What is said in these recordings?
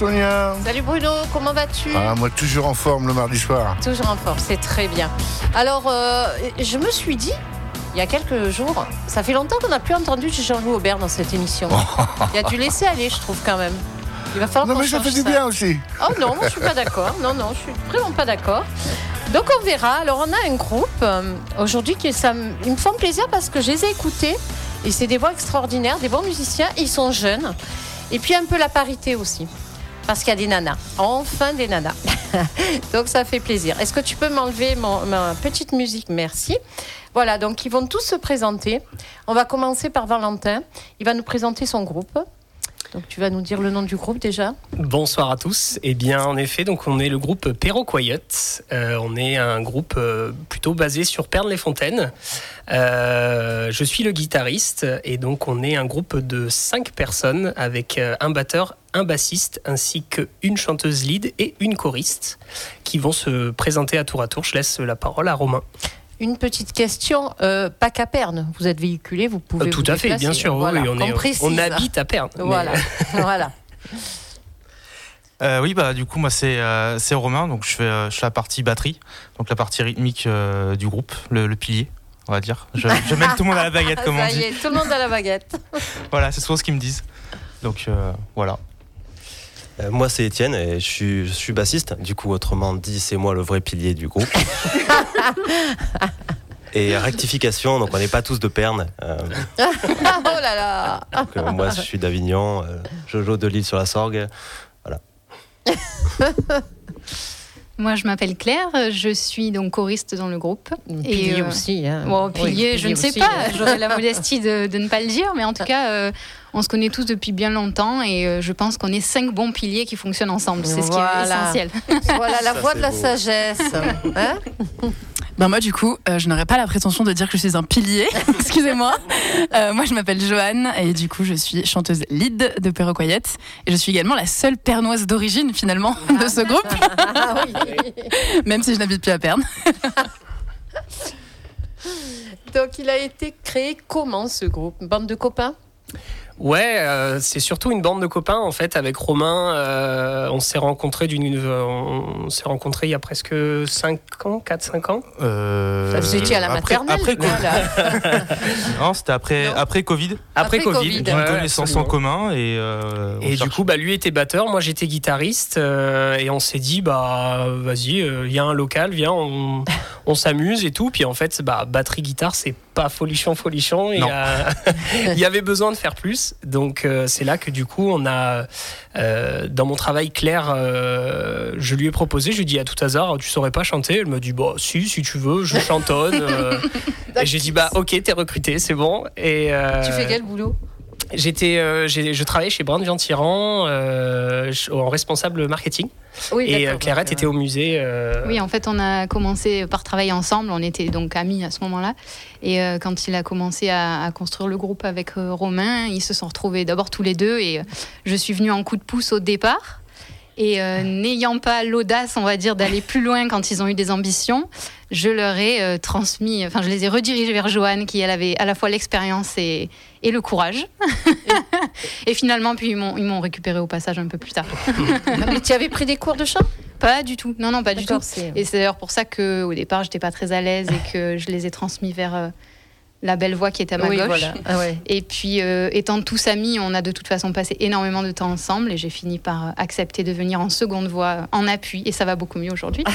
Salut Sonia. Salut Bruno, comment vas-tu? Ah, moi toujours en forme le mardi soir. Toujours en forme, c'est très bien. Alors, euh, je me suis dit, il y a quelques jours, ça fait longtemps qu'on n'a plus entendu Jean-Louis Aubert dans cette émission. il a dû laisser aller, je trouve quand même. Il va falloir Non mais ça fait du bien aussi. Oh non, je suis pas d'accord. Non, non, je suis vraiment pas d'accord. Donc on verra. Alors on a un groupe euh, aujourd'hui qui ça, me- ils me font plaisir parce que je les ai écoutés et c'est des voix extraordinaires, des bons musiciens. Ils sont jeunes et puis un peu la parité aussi parce qu'il y a des nanas. Enfin des nanas. donc ça fait plaisir. Est-ce que tu peux m'enlever ma petite musique? Merci. Voilà, donc ils vont tous se présenter. On va commencer par Valentin. Il va nous présenter son groupe. Donc tu vas nous dire le nom du groupe déjà. Bonsoir à tous. Eh bien, en effet, donc on est le groupe Perro Quiet. Euh, on est un groupe euh, plutôt basé sur Pernes-les-Fontaines. Euh, je suis le guitariste et donc on est un groupe de cinq personnes avec un batteur, un bassiste ainsi qu'une chanteuse lead et une choriste qui vont se présenter à tour à tour. Je laisse la parole à Romain. Une petite question, euh, pas qu'à Perne, vous êtes véhiculé, vous pouvez. Euh, tout vous à fait, bien sûr. oui, Voilà, oui, on, qu'on est- précise. on habite à Pernes. mais- Voilà, voilà. Euh, oui, bah du coup moi c'est euh, c'est Romain, donc je fais, euh, je fais la partie batterie, donc la partie rythmique euh, du groupe, le, le pilier, on va dire. Je, je mène tout le monde à la baguette, comme on Ça y dit. est, tout le monde à la baguette. Voilà, c'est souvent ce qu'ils me disent. Donc euh, voilà. Euh, moi, c'est Étienne et je suis, je suis bassiste. Du coup, autrement dit, c'est moi le vrai pilier du groupe. et rectification, donc on n'est pas tous de Perne. Euh, oh là là. donc, euh, moi, je suis d'Avignon, euh, Jojo de l'île sur la Sorgue. Moi, je m'appelle Claire, je suis donc choriste dans le groupe. Pilier euh, aussi. Hein. Bon, Oui, pilier, je ne sais aussi, pas, hein. j'aurais la modestie de, de ne pas le dire, mais en tout cas, euh, on se connaît tous depuis bien longtemps et euh, je pense qu'on est cinq bons piliers qui fonctionnent ensemble. C'est ce qui est essentiel. Voilà la voix de la beau. sagesse. Hein Ben moi du coup, euh, je n'aurais pas la prétention de dire que je suis un pilier, excusez-moi. Euh, moi je m'appelle Joanne et du coup je suis chanteuse lead de Perroquoyette et je suis également la seule pernoise d'origine finalement de ce groupe, Ah oui. même si je n'habite plus à Perne. Donc il a été créé comment ce groupe? Une Bande de copains? Ouais, euh, c'est surtout une bande de copains en fait avec Romain. euh, on s'est rencontrés d'une, euh, on s'est rencontrés il y a presque 5 ans, 4-5 ans. Euh, Vous étiez à la après- maternelle Après, Covid. voilà. Non, c'était après, Non. après Covid. Après, Après Covid. Covid. D'une ouais, connaissance en commun et. euh, Et du coup, bah, lui était batteur, moi j'étais guitariste, euh, et on s'est dit, bah vas-y, euh, il y a un local, viens, on, on s'amuse et tout. Puis en fait, bah, batterie guitare, c'est pas folichon, folichon. Il y, Non. a- il y avait besoin de faire plus. Donc euh, c'est là que du coup, on a, euh, dans mon travail clair, euh, je lui ai proposé, je lui ai dit à tout hasard, tu saurais pas chanter? Elle m'a dit, bah si, si tu veux, je chantonne. euh. et j'ai dit, bah ok, t'es recruté, c'est bon. Et, euh, Tu fais quel boulot? J'étais, euh, je travaillais chez Brand Vian-Tyran euh, en responsable marketing. Oui, Et euh, donc, était au musée. euh, Oui, en fait, on a commencé par travailler ensemble. On était donc amis à ce moment-là. Et euh, quand il a commencé à, à construire le groupe avec euh, Romain, ils se sont retrouvés d'abord tous les deux. Et euh, je suis venue en coup de pouce au départ. Et euh, n'ayant pas l'audace, on va dire, d'aller plus loin quand ils ont eu des ambitions, je leur ai euh, transmis, enfin, je les ai redirigés vers Joanne, qui elle avait à la fois l'expérience et, et le courage. et finalement, puis ils m'ont récupéré au passage un peu plus tard. Mais tu avais pris des cours de chant? Pas du tout. Non, non, pas du tout. C'est- Et c'est d'ailleurs pour ça que au départ, j'étais pas très à l'aise et que je les ai transmis vers euh, la belle voix qui était à ma Oui, gauche. voilà. Ah ouais. Et puis, euh, étant tous amis, on a de toute façon passé énormément de temps ensemble et j'ai fini par accepter de venir en seconde voix, en appui, et ça va beaucoup mieux aujourd'hui.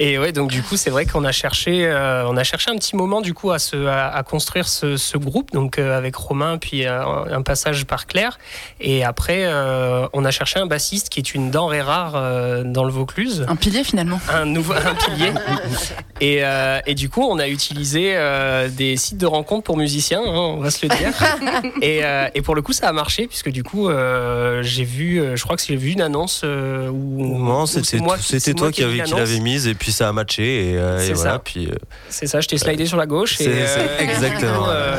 Et ouais, donc du coup, c'est vrai qu'on a cherché, euh, on a cherché un petit moment du coup à, se, à, à construire ce, ce groupe, donc euh, avec Romain, puis euh, un passage par Claire. Et après, euh, on a cherché un bassiste qui est une denrée rare euh, dans le Vaucluse. Un pilier finalement. un nouveau un pilier. Et, euh, et du coup, on a utilisé euh, des sites de rencontres pour musiciens, hein, on va se le dire. et, euh, et pour le coup, ça a marché, puisque du coup, euh, j'ai vu, je crois que j'ai vu une annonce où. Non, c'était toi moi qui, avait, l'avais mise et puis ça a matché et, euh, voilà. ça. Puis euh, C'est ça, je t'ai slidé sur la gauche. Et, euh, exactement, euh,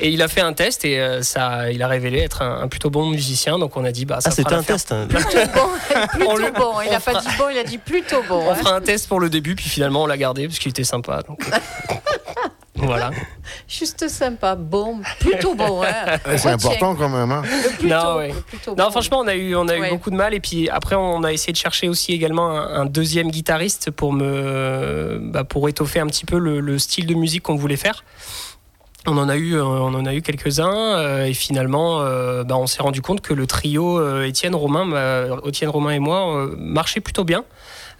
et il a fait un test et ça, il a révélé être un, un plutôt bon musicien. Donc on a dit, bah, ça ah, c'était un test. hein. Plutôt bon, plutôt On le- bon. Il n'a pas dit bon, il a dit plutôt bon. On hein. fera un test pour le début, puis finalement on l'a gardé parce qu'il était sympa. Donc. Voilà. Juste sympa, bon, plutôt bon. Hein. C'est important quand même. hein. Plutôt, Non, ouais. le plutôt Non, bon. franchement, on a eu, on a eu beaucoup de mal. Et puis après, on a essayé de chercher aussi également un, un deuxième guitariste pour me, bah, pour étoffer un petit peu le, le style de musique qu'on voulait faire. On en a eu, euh, on en a eu quelques-uns euh, et finalement, euh, bah, on s'est rendu compte que le trio euh, Étienne Romain, bah, Étienne Romain et moi euh, marchait plutôt bien.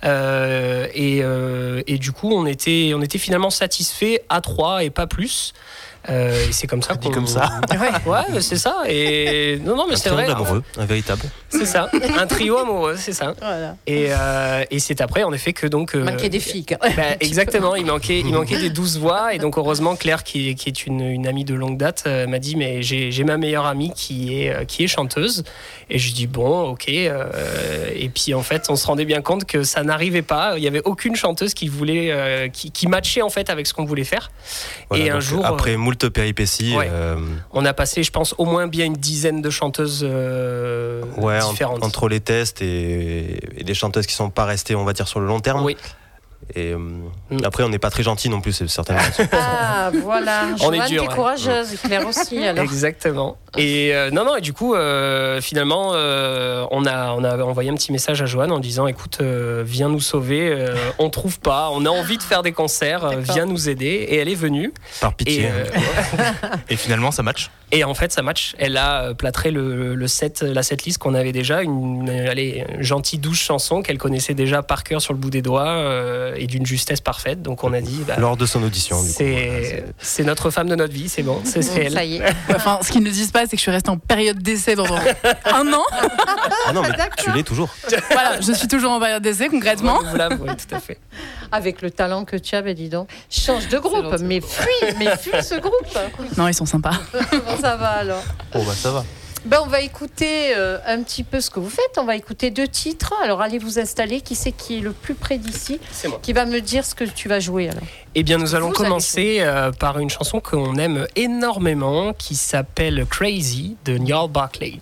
Euh, et, euh, et du coup, on était, on était finalement satisfait à trois et pas plus. Euh, et c'est comme ça Dit comme ça. Ouais, mais c'est ça. Et non, non, mais Un c'est vrai. amoureux, un véritable. C'est ça, un trio amoureux, c'est ça. Voilà. Et, euh, et c'est après, en effet, que donc. euh, Manquait des filles. quand même. bah, exactement, il manquait, il manquait des douze voix. Et donc, heureusement, Claire, qui, qui est une, une amie de longue date, euh, m'a dit Mais j'ai j'ai ma meilleure amie qui est, euh, qui est chanteuse. Et je dis Bon, ok. euh, et puis, en fait, on se rendait bien compte que ça n'arrivait pas. Il n'y avait aucune chanteuse qui voulait, euh, qui, qui matchait, en fait, avec ce qu'on voulait faire. Voilà, et un jour. Après moult péripéties, Ouais. euh, On a passé, je pense, au moins bien une dizaine de chanteuses euh, ouais, en- différentes. entre les tests et, et les chanteuses qui sont pas restées, on va dire, sur le long terme. Oui. Et euh, Mm. après, on n'est pas très gentil non plus, c'est certainement. Ah, voilà. On est Joanne, t'es ouais. courageuse, Claire aussi. Alors. Exactement. Et euh, non, non, et du coup, euh, finalement, euh, on, a, on a envoyé un petit message à Joanne en disant écoute, euh, viens nous sauver, euh, on trouve pas, on a envie de faire des concerts, viens nous aider. Et elle est venue. Par Et, pitié. euh, Et finalement, ça match. Et en fait, ça match. Elle a euh, plâtré le, le set, la setlist qu'on avait déjà, une, allez, une gentille douce chanson qu'elle connaissait déjà par cœur sur le bout des doigts euh, et d'une justesse parfaite. Donc on a dit bah, lors de son audition. du coup, voilà, c'est notre femme de notre vie, c'est bon, c'est elle. Ça y est. Enfin, ce qu'ils ne disent pas, c'est que je suis restée en période d'essai pendant un an. Ah non, mais tu l'es toujours. Voilà, je suis toujours en période d'essai concrètement. Voilà, oui, tout à fait. Avec le talent que tu as, ben dis donc. Change de groupe, mais fuis, mais fuis ce groupe. Non, ils sont sympas. Ça va alors Oh bah ça va. ben, On va écouter euh, un petit peu ce que vous faites. On va écouter deux titres. Alors allez vous installer. Qui c'est qui est le plus près d'ici C'est moi. Qui va me dire ce que tu vas jouer alors Eh bien, nous allons Vous allez commencer euh, par une chanson qu'on aime énormément qui s'appelle Crazy de Niall Barclays.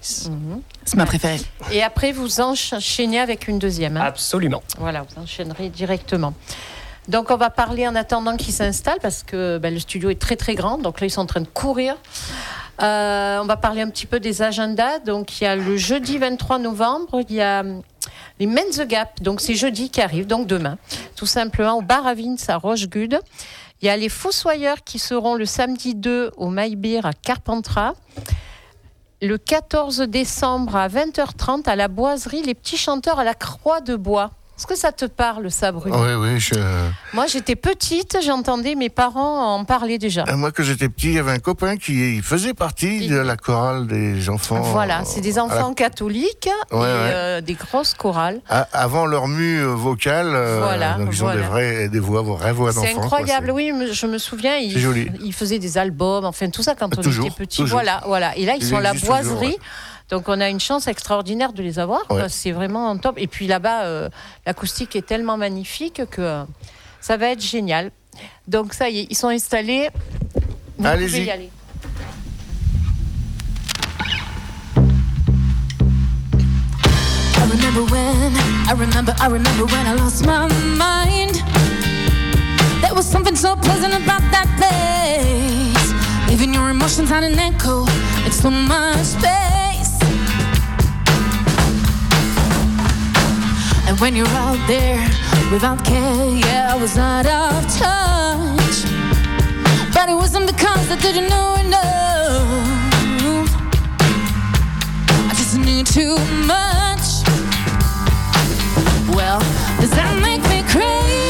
C'est ma préférée. Et après, vous enchaînez avec une deuxième. hein. Absolument. Voilà, vous enchaînerez directement. Donc, on va parler en attendant qu'ils s'installent parce que ben, le studio est très très grand. Donc là, ils sont en train de courir. Euh, on va parler un petit peu des agendas. Donc, il y a le jeudi 23 novembre, il y a hum, les Men's Gap. Donc, c'est jeudi qui arrive, donc demain, tout simplement au bar à Vince à Rochegude. Il y a les Fossoyeurs qui seront le samedi 2 au Maïbir à Carpentras. Le 14 décembre à 20h30 à la boiserie Les Petits Chanteurs à la Croix de Bois. Est-ce que ça te parle, ça, Bruno Oui, oui. je- Moi, j'étais petite, j'entendais mes parents en parler déjà. Euh, Moi, que j'étais petit, il y avait un copain qui faisait partie de la chorale des enfants. Voilà, c'est des la- enfants catholiques Ouais, et ouais. euh, des grosses chorales. avant leur mue euh, vocale, euh, Voilà, donc ils ont voilà. des vraies, des voix, vraies voix d'enfants. C'est quoi, incroyable, oui, je me souviens, ils, C'est joli. ils faisaient des albums, enfin tout ça quand on Toujours, était petit. toujours. Voilà, voilà. Et là, ils Ils sont à la toujours, boiserie. ouais. Donc on a une chance extraordinaire de les avoir. Ouais. C'est vraiment top. Et puis là-bas, euh, l'acoustique est tellement magnifique que euh, ça va être génial. Donc ça y est, ils sont installés. Vous Allez-y. pouvez y aller. I remember when, I remember, I remember when I lost my mind. There was something so pleasant about that place. Leaving your emotions on an echo, it's so much space. And when you're out there without care, yeah, I was out of touch. But it wasn't because I didn't know enough. I just knew too much. Well, does that make me crazy?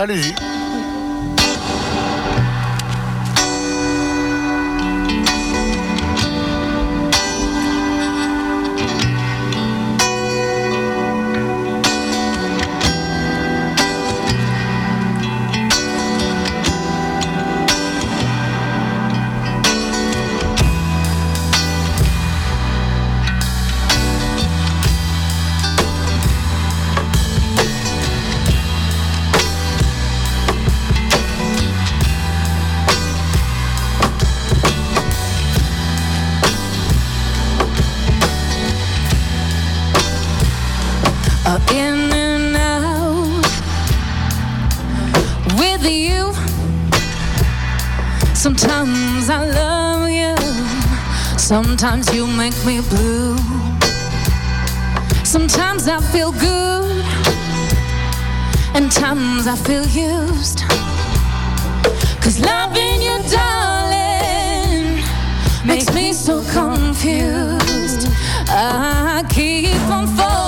Allez-y. Sometimes you make me blue. Sometimes I feel good, and times I feel used. Cause loving you, darling, makes me so confused. I keep on falling.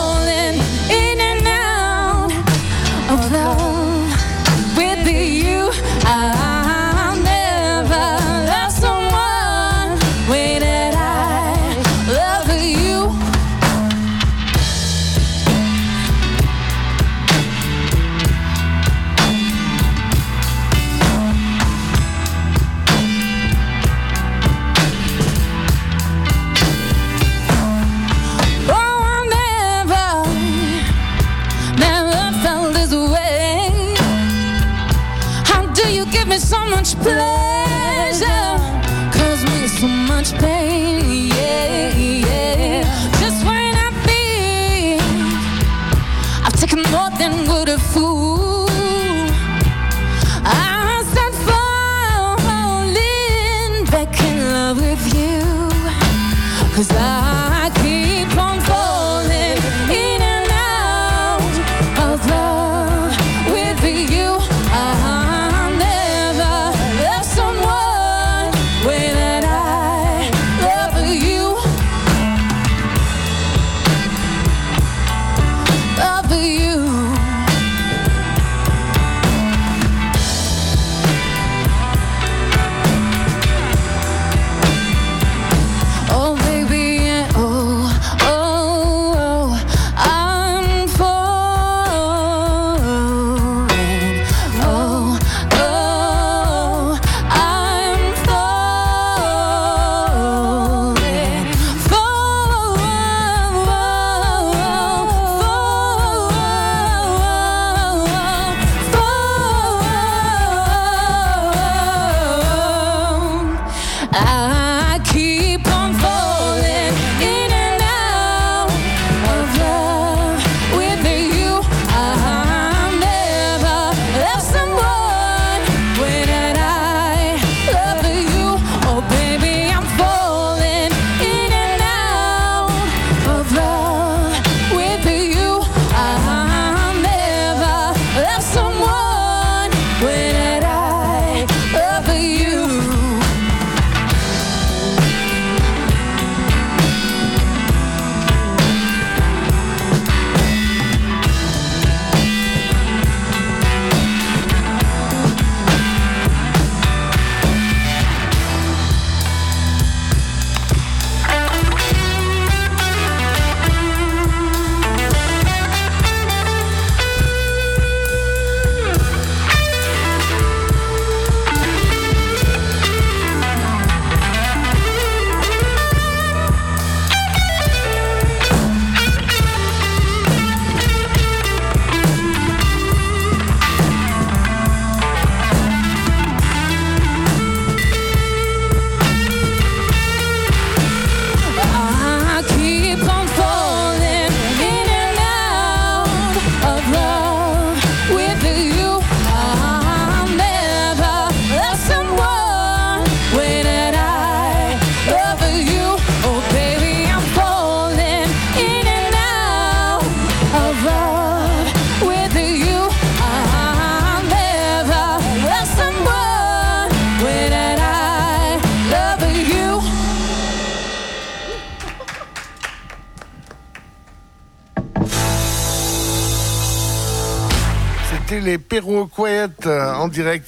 much pleasure caused me so much pain.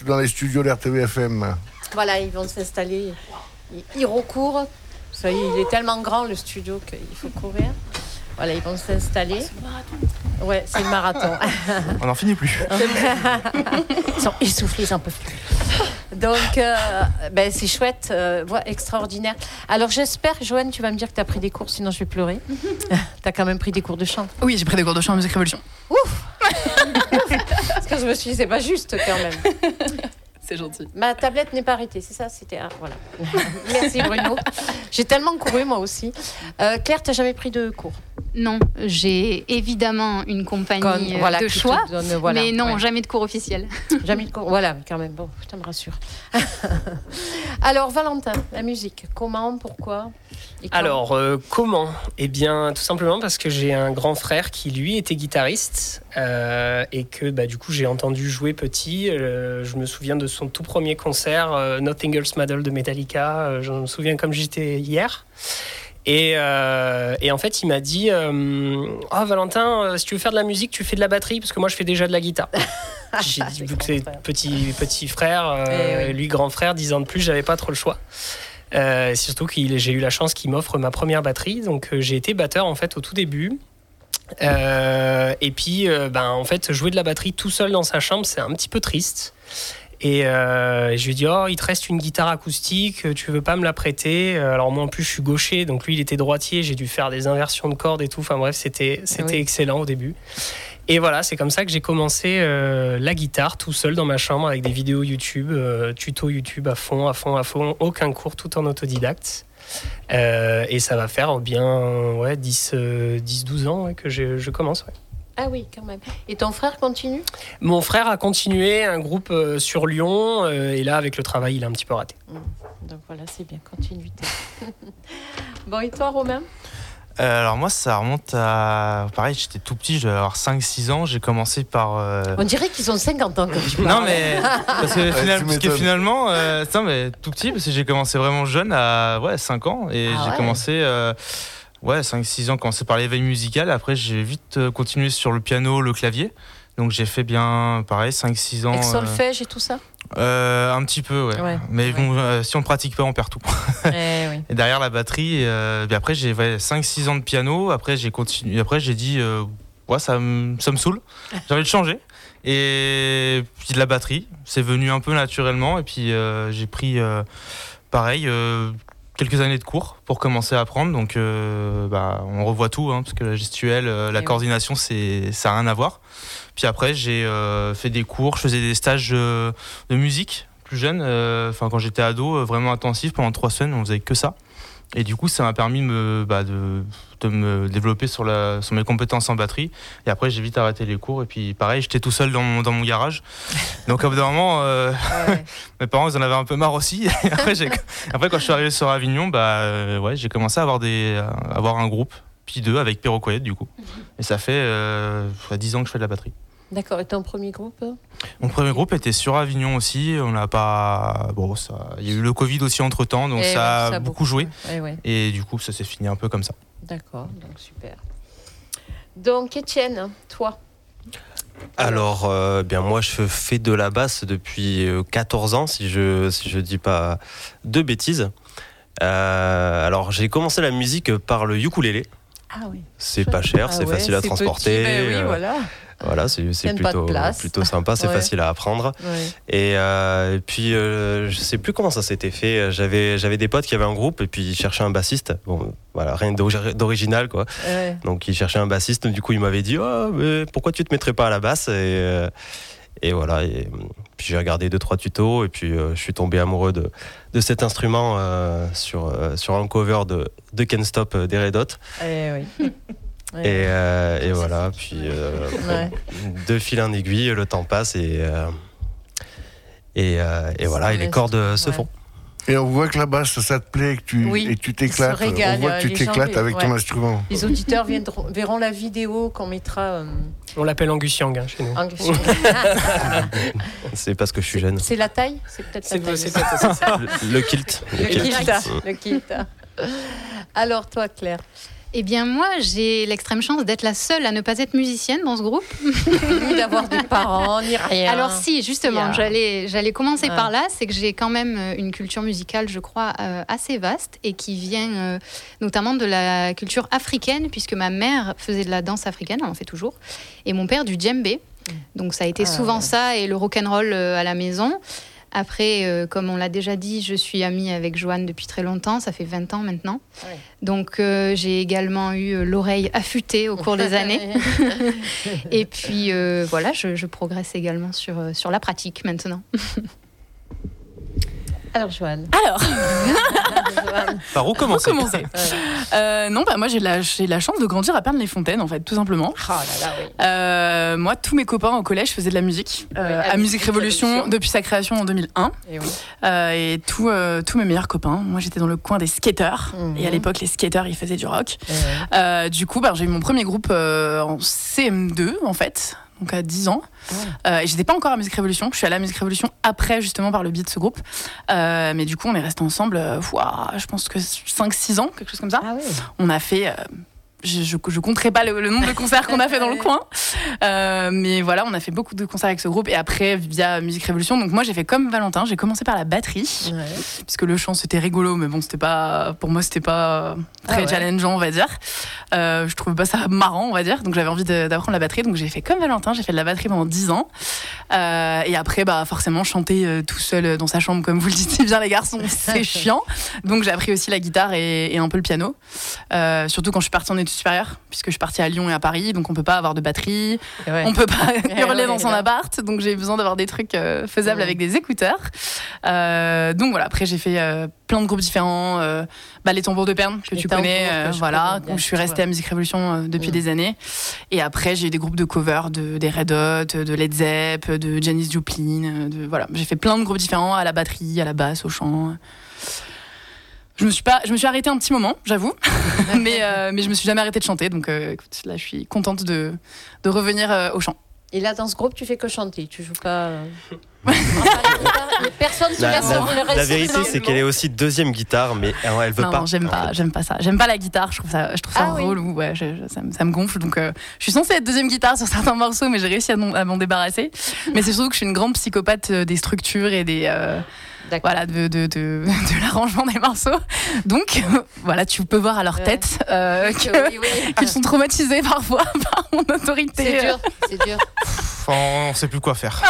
Dans les studios d'RTVFM. Voilà, ils vont s'installer. Ils, ils recourent. Ça y est, il est tellement grand le studio qu'il faut courir. Voilà, ils vont s'installer. Ouais, c'est le marathon. On n'en finit plus. Ils sont essoufflés, ils en peuvent plus. Donc, euh, ben, c'est chouette, euh, voix extraordinaire. Alors, j'espère, Joanne, tu vas me dire que tu as pris des cours, sinon je vais pleurer. tu as quand même pris des cours de chant. Oui, j'ai pris des cours de chant en musique révolution. Parce que je me suis dit, c'est pas juste quand même. C'est gentil. Ma tablette n'est pas arrêtée, c'est ça C'était. ah, voilà. Merci Bruno. J'ai tellement couru moi aussi. Euh, Claire, tu jamais pris de cours? Non, j'ai évidemment une compagnie Comme- euh, voilà, de choix, donne, voilà, mais non, ouais. jamais de cours officiel. Jamais de cours. Voilà, quand même, bon, ça me rassure. Alors, Valentin, la musique, comment, pourquoi et Alors, euh, comment Eh bien, tout simplement parce que j'ai un grand frère qui, lui, était guitariste euh, et que, bah, du coup, j'ai entendu jouer petit. Euh, je me souviens de son tout premier concert, euh, Nothing Else Matters de Metallica. Euh, je me souviens comme j'étais hier. Et, euh, et en fait, il m'a dit euh, Ah, Valentin, euh, si tu veux faire de la musique, tu fais de la batterie, parce que moi, je fais déjà de la guitare. J'ai dit, vu que c'est petit, petit frère, Eh oui. lui grand frère, 10 ans de plus, j'avais pas trop le choix. Surtout que j'ai eu la chance qu'il m'offre ma première batterie, donc j'ai été batteur en fait au tout début. Et puis, ben, en fait, jouer de la batterie tout seul dans sa chambre, c'est un petit peu triste. Et euh, je lui ai dit, oh, il te reste une guitare acoustique, tu veux pas me la prêter? Euh, Alors moi en plus je suis gaucher, donc lui il était droitier, j'ai dû faire des inversions de cordes et tout. Enfin bref, c'était c'était Oui. excellent au début. Et voilà, c'est comme ça que j'ai commencé euh, la guitare tout seul dans ma chambre avec des vidéos YouTube, euh, tutos YouTube à fond, à fond, à fond, aucun cours, tout en autodidacte. Euh, et ça va faire bien ouais, 10, euh, 10-12 ans ouais, que je, je commence. ouais. Ah oui, quand même. Et ton frère continue? Mon frère a continué un groupe euh, sur Lyon euh, et là avec le travail il a un petit peu raté. Donc voilà, c'est bien, continuité. bon, et toi, Romain? Euh, alors moi, ça remonte à... Pareil, j'étais tout petit, je devais avoir 5-6 ans. J'ai commencé par... euh, On dirait qu'ils ont 50 ans quand tu Non parles. mais parce que, final- tu parce que m'étonnes. finalement euh, non, mais tout petit parce que j'ai commencé vraiment jeune à ouais 5 ans et Ah j'ai ouais. commencé euh, ouais 5 6 ans commencé par l'éveil musical après j'ai vite euh, continué sur le piano, le clavier. Donc j'ai fait bien pareil 5 6 ans Avec solfège et tout ça? Euh, un petit peu ouais. Ouais. Mais bon euh, si on pratique pas on perd tout. Eh oui. Et derrière la batterie euh, puis après j'ai ouais, 5 6 ans de piano, après j'ai continué après j'ai dit ouais ça me ça me saoule. J'ai envie de changer. Et puis de la batterie, c'est venu un peu naturellement. Et puis j'ai pris, pareil, quelques années de cours pour commencer à apprendre. Donc euh, bah, on revoit tout, hein, parce que la gestuelle, euh, la oui. coordination, c'est, ça n'a rien à voir. Puis après, j'ai euh, fait des cours, je faisais des stages de musique plus jeune. Enfin, quand j'étais ado, vraiment intensif, pendant trois semaines, on faisait que ça. Et du coup, ça m'a permis de me, bah, de, de me développer sur, la, sur mes compétences en batterie. Et après, j'ai vite arrêté les cours. Et puis, pareil, j'étais tout seul dans mon, dans mon garage. Donc, au bout d'un moment, euh, Ouais. mes parents, ils en avaient un peu marre aussi. Et après, quand je suis arrivé sur Avignon, bah, euh, ouais, j'ai commencé à avoir, des, à avoir un groupe, puis deux, avec Perro Quiet, du coup. Et ça fait euh, ça fait 10 ans que je fais de la batterie. D'accord, et ton premier groupe? Euh Mon premier groupe était sur Avignon aussi. On n'a pas. Bon, ça. Il y a eu le Covid aussi entre temps, donc Eh ça ouais, a beaucoup joué. Ouais, Et du coup, ça s'est fini un peu comme ça. d'accord, donc super. Donc, Étienne, toi? Alors, euh, bien moi, je fais de la basse depuis euh, 14 ans, si je si je dis pas de bêtises. Euh, alors, j'ai commencé la musique par le ukulélé. Ah oui. C'est pas cher, c'est facile à transporter. oui, euh, voilà. Voilà, c'est plutôt, plutôt sympa, c'est Ouais. facile à apprendre. Ouais. Et, euh, et puis, euh, je sais plus comment ça s'était fait. J'avais, j'avais des potes qui avaient un groupe et puis ils cherchaient un bassiste. Bon, voilà, rien d'ori- d'original, quoi. Ouais. Donc, ils cherchaient un bassiste. Du coup, ils m'avaient dit oh, mais pourquoi tu te mettrais pas à la basse? Et, euh, et voilà. Et, puis, j'ai regardé deux, trois tutos et puis euh, je suis tombé amoureux de, de cet instrument sur, sur un cover de, de Can't Stop des Red Hot. Eh oui. Ouais. Et, euh, et voilà. Puis, euh, Ouais. de fil en aiguille, le temps passe et. euh, et, euh, et voilà, et les cordes se font. Et on voit que la basse, ça te plaît, que tu, Oui, et que tu t'éclates. On voit que tu t'éclates avec ton instrument. Les auditeurs viendront- verront la vidéo qu'on mettra euh, On l'appelle Angus Yang hein, chez nous. en C'est parce que je suis jeune. C'est la taille? C'est peut-être la taille. Le, le kilt. Le kilt. Le kilt. Alors, toi, Claire Eh bien, moi, j'ai l'extrême chance d'être la seule à ne pas être musicienne dans ce groupe. Ni d'avoir des parents, ni rien. Alors si, justement, j'allais, j'allais commencer Ouais. par là, c'est que j'ai quand même euh, une culture musicale, je crois, euh, assez vaste et qui vient euh, notamment de la culture africaine, puisque ma mère faisait de la danse africaine, elle en fait toujours, et mon père du djembé. Donc ça a été Ah, souvent ouais. ça et le rock'n'roll euh, à la maison. Après, euh, comme on l'a déjà dit, je suis amie avec Joanne depuis très longtemps, ça fait 20 ans maintenant. Ouais. Donc euh, j'ai également eu euh, l'oreille affûtée au cours des années. Et puis voilà, je, je progresse également sur, sur la pratique maintenant. Alors, Joanne. Alors, Par où commencer Où commencer euh, non, bah moi j'ai la, la chance de grandir à Pernes-les-Fontaines en fait, tout simplement. Oh là là, oui. Euh, moi, tous mes copains au collège faisaient de la musique, euh, à à Musique Révolution, Révolution. depuis sa création en 2001. Et oui. Euh, et tous, euh, tous mes meilleurs copains, moi j'étais dans le coin des skateurs. Mhm. Et à l'époque, les skateurs, ils faisaient du rock. Euh, du coup, bah, j'ai eu mon premier groupe euh, en CM2 en fait, donc à 10 ans. Euh, et j'étais pas encore à Musique Révolution. Je suis allée à Musique Révolution après, justement, par le biais de ce groupe. Euh, mais du coup, on est restés ensemble, euh, ouah, je pense que 5-6 ans, quelque chose comme ça. Ah. On a fait. Je, je, je compterai pas le, le nombre de concerts qu'on a fait dans le coin, Euh, mais voilà, on a fait beaucoup de concerts avec ce groupe et après via Musique Révolution. Donc moi j'ai fait comme Valentin, j'ai commencé par la batterie Ouais. puisque le chant c'était rigolo, mais bon c'était pas pour moi c'était pas très Ah ouais. challengeant on va dire. Euh, je trouvais pas ça marrant on va dire, donc j'avais envie d'apprendre la batterie, donc j'ai fait comme Valentin, j'ai fait de la batterie pendant 10 ans Euh, et après bah forcément chanter euh, tout seul dans sa chambre comme vous le dites si bien les garçons c'est chiant, donc j'ai appris aussi la guitare et, et un peu le piano, surtout quand je suis partie en études supérieures puisque je suis partie à Lyon et à Paris, donc on peut pas avoir de batterie, Ouais. on peut pas hurler ouais, dans son appart, donc j'ai besoin d'avoir des trucs euh, faisables avec des écouteurs. Euh, donc voilà, après j'ai fait euh, plein de groupes différents, bah, les tambours de Perne que Les tu connais, que je voilà, connais bien, où je suis restée à Musique Révolution depuis Mm. des années. Et après j'ai eu des groupes de cover de des Red Hot, de Led Zepp, de Janis Joplin, de voilà, j'ai fait plein de groupes différents à la batterie, à la basse, au chant. Je me suis pas, je me suis arrêtée un petit moment, j'avoue, mais euh, mais je me suis jamais arrêtée de chanter, donc euh, écoute, là je suis contente de de revenir euh, au chant. Et là, dans ce groupe, tu fais que chanter. Tu joues pas. euh, la Personne se La, laisse la- le reste la vérité, c'est qu'elle est aussi deuxième guitare, mais elle, elle veut non, pas. non, j'aime pas, j'aime pas ça. J'aime pas la guitare. Je trouve ça, je trouve ça Ah oui. relou. Ouais, je- je- ça, me- ça me gonfle. Donc, euh, je suis censée être deuxième guitare sur certains morceaux, mais j'ai réussi à m'en à m'en débarrasser. Mais c'est surtout que je suis une grande psychopathe des structures et des euh. Voilà de, de, de, de l'arrangement des morceaux. Donc, voilà, tu peux voir à leur Ouais. tête euh, Oui, oui. qu'ils sont traumatisés parfois par mon autorité. C'est dur, c'est dur. On sait plus quoi faire.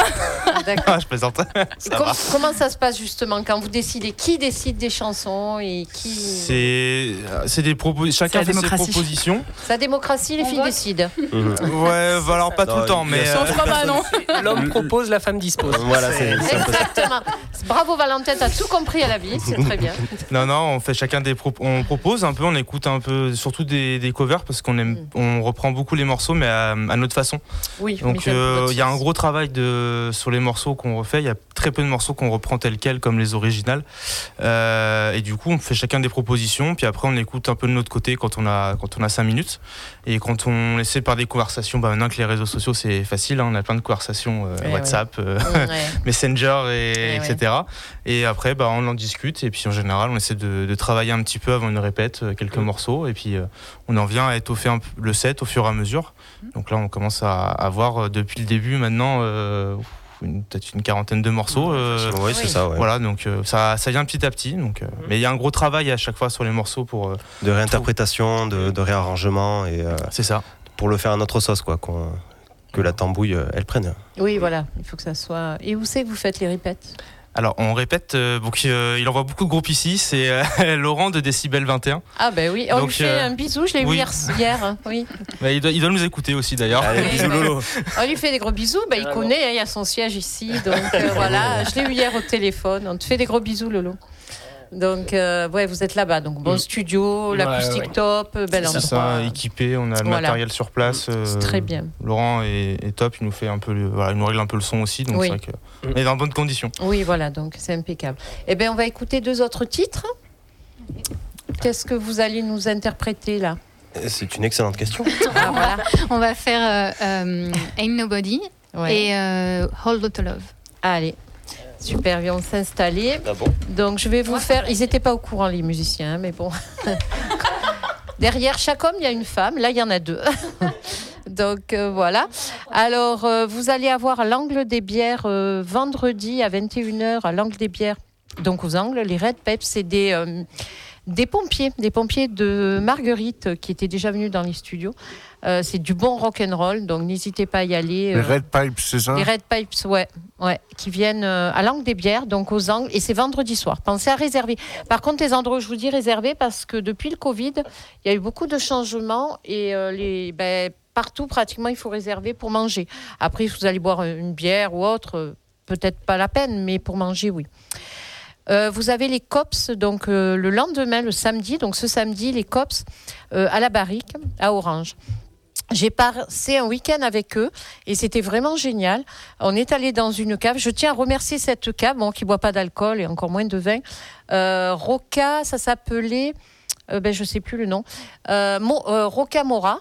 D'accord. Ah, je plaisante. Et Ça com- va. comment ça se passe justement quand vous décidez Qui décide des chansons et qui. C'est c'est des propos. Chacun fait ses démocratie. propositions. Sa démocratie, les filles décident. Ouais, bah alors pas tout le temps, mais euh, pas, non L'homme propose, la femme dispose. Voilà, c'est c'est un peu ça. Exactement. Bravo Valentin, t'as tout compris à la vie, c'est très bien. non, non, on fait chacun des pro- on propose un peu, on écoute un peu, surtout des, des covers parce qu'on aime, Mm. on reprend beaucoup les morceaux, mais à, à notre façon. Oui, Donc mais euh, il y a un gros travail de sur les morceaux qu'on refait. Il y a très peu de morceaux qu'on reprend tels quels comme les originales. Euh, et du coup, on fait chacun des propositions, puis après on écoute un peu de notre côté quand on a quand on a cinq minutes. Et quand on essaie par des conversations, bah maintenant que les réseaux sociaux c'est facile, hein, on a plein de conversations euh, Ouais, WhatsApp. euh, Ouais. Messenger et etc. Et après, bah, on en discute et puis en général, on essaie de, de travailler un petit peu avant une répète, quelques morceaux et puis euh, on en vient à étoffer un le set au fur et à mesure. Donc là, on commence à avoir euh, depuis le début maintenant peut-être une quarantaine de morceaux. euh, Oui, c'est ça, ouais. Voilà, donc euh, ça, ça vient petit à petit. Donc, euh, mais il y a un gros travail à chaque fois sur les morceaux pour. euh, De réinterprétation, de, de réarrangement, et euh, c'est ça. pour le faire à notre sauce, quoi. qu'on- que la tambouille, euh, elle prenne. Oui, voilà, il faut que ça soit. Et où c'est que vous faites les répètes? Alors, on répète. euh, donc, euh, il envoie beaucoup de groupes ici. C'est euh, Laurent de Décibel 21. Ah ben oui, on Donc, lui fait euh, un bisou, je l'ai vu oui. hier, hier, hein, oui. Bah, il, doit, il doit nous écouter aussi d'ailleurs. Allez, bisous Lolo. On lui fait des gros bisous, ben, il connaît, hein, il y a son siège ici, donc euh, voilà, je l'ai eu hier au téléphone, on te fait des gros bisous Lolo. Donc euh, ouais, vous êtes là-bas, donc bon Mm. studio, l'acoustique ouais. top, euh, bel C'est endroit. ça, équipé, on a le Voilà. matériel sur place. euh, C'est très bien. Laurent est, est top, il nous fait un peu, le- voilà, il nous règle un peu le son aussi, donc Oui. c'est vrai que on est dans bonnes conditions. Oui, voilà, donc c'est impeccable. Eh bien, on va écouter deux autres titres. Qu'est-ce que vous allez nous interpréter là? C'est une excellente question. Ah, voilà. On va faire euh, euh, Ain't Nobody Ouais. et euh, Hold to Love. Allez, super, ils vont s'installer. Ah bon Donc je vais vous faire. Ils n'étaient pas au courant les musiciens, hein, mais bon. Derrière chaque homme, il y a une femme. Là, il y en a deux. Donc euh, voilà. Alors, euh, vous allez avoir l'angle des bières euh, vendredi à 21h à l'angle des bières. Donc aux angles, les Red Pep, c'est des, des pompiers, des pompiers de Marguerite qui étaient déjà venus dans les studios. Euh, c'est du bon rock and roll, donc n'hésitez pas à y aller. Les euh, Red Pipes, c'est ça? les Red Pipes, ouais, ouais, qui viennent euh, à l'angle des bières, donc aux angles, et c'est vendredi soir. Pensez à réserver. Par contre, les endroits je vous dis réserver, parce que depuis le Covid, il y a eu beaucoup de changements et euh, les, ben, partout pratiquement il faut réserver pour manger. Après, si vous allez boire une bière ou autre, peut-être pas la peine, mais pour manger, oui. Euh, vous avez les COPS, donc euh, le lendemain, le samedi, donc ce samedi, les COPS euh, à la barrique, à Orange. J'ai passé un week-end avec eux et c'était vraiment génial. On est allé dans une cave. Je tiens à remercier cette cave, bon, qui boit pas d'alcool et encore moins de vin. Roca, ça s'appelait, ben, je sais plus le nom, Mo- Roca Mora.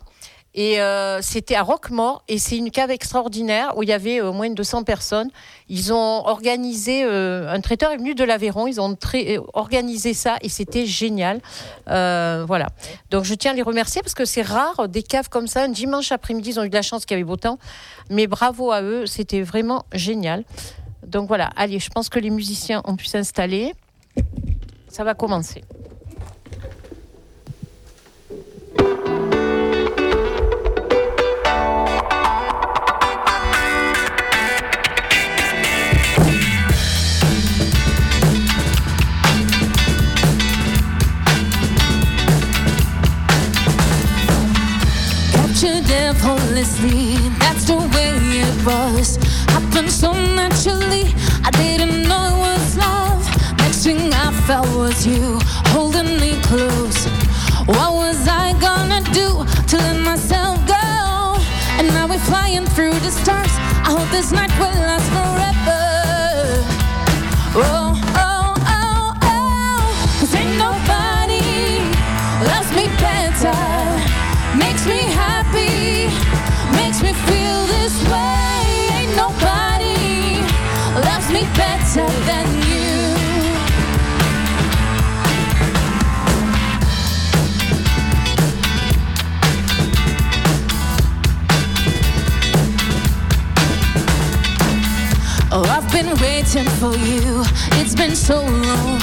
Et euh, c'était à Roquemort et c'est une cave extraordinaire où il y avait au moins 200 personnes. Ils ont organisé, euh, un traiteur est venu de l'Aveyron, ils ont euh, organisé ça et c'était génial. Euh, voilà. Donc je tiens à les remercier parce que c'est rare des caves comme ça. Un dimanche après-midi, ils ont eu de la chance qu'il y avait beau temps. Mais bravo à eux, c'était vraiment génial. Donc voilà, allez, je pense que les musiciens ont pu s'installer. Ça va commencer. Effortlessly. That's the way it was. Happened so naturally. I didn't know it was love. Next thing I felt was you holding me close. What was I gonna do to let myself go? And now we're flying through the stars. I hope this night will last forever. Better than you. Oh, I've been waiting for you. It's been so long.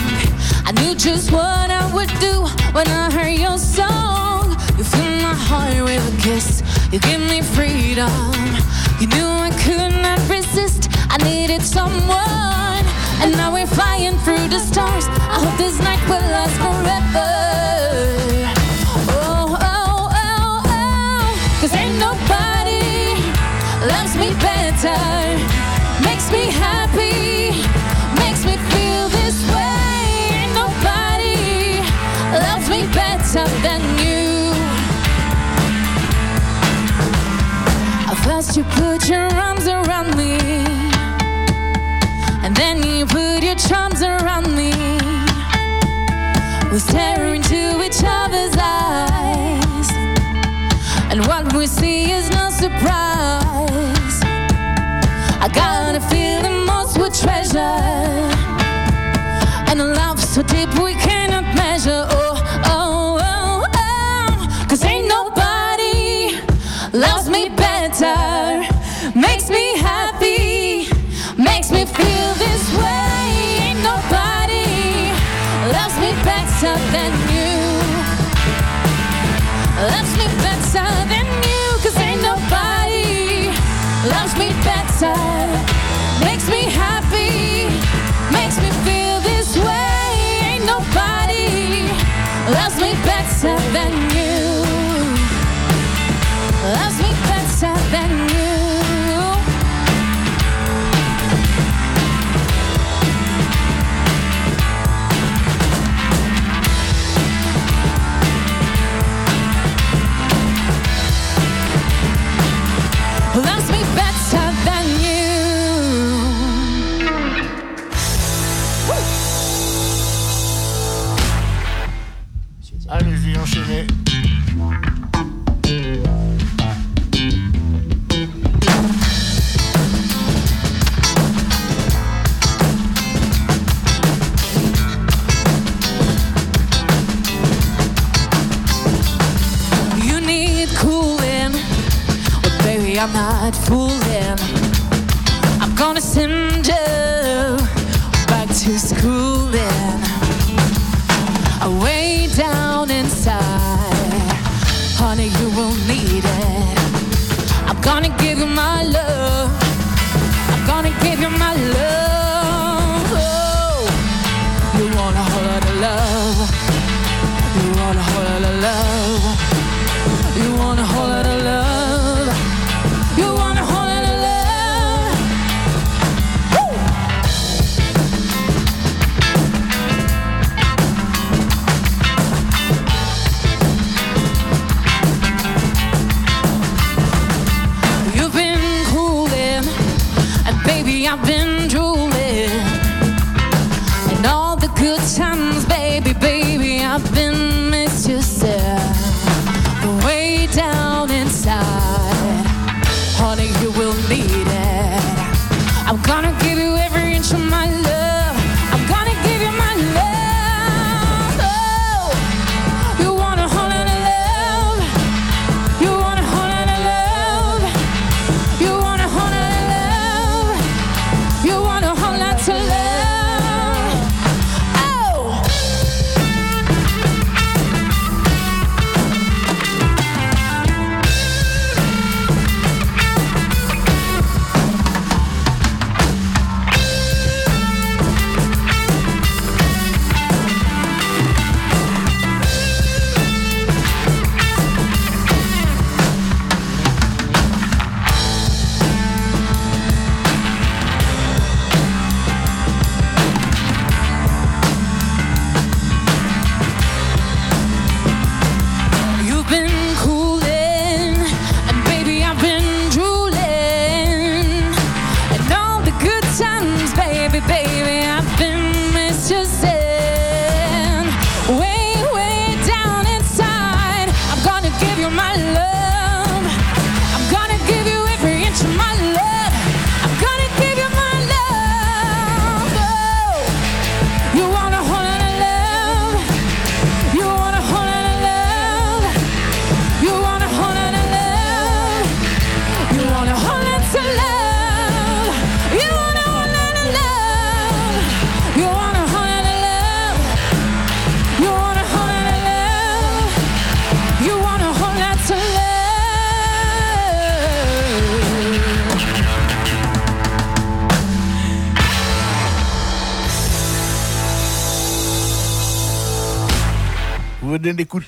I knew just what I would do when I heard your song. You fill my heart with a kiss. You give me freedom. You knew I could not resist. I needed someone. And now we're flying through the stars. I hope this night will last forever. Oh, oh, oh, oh. Cause ain't nobody loves me better. Makes me happy, makes me feel this way. Ain't nobody loves me better than you. First you put your arms around me, then you put your charms around me. We into each other's eyes, and what we see is no surprise. I got a feeling treasure And a love so deep we cannot measure oh, than you Loves me better than you Cause ain't nobody loves me better, makes me happy, makes me feel this way. Ain't nobody loves me better than I'm not fooling. I'm gonna send you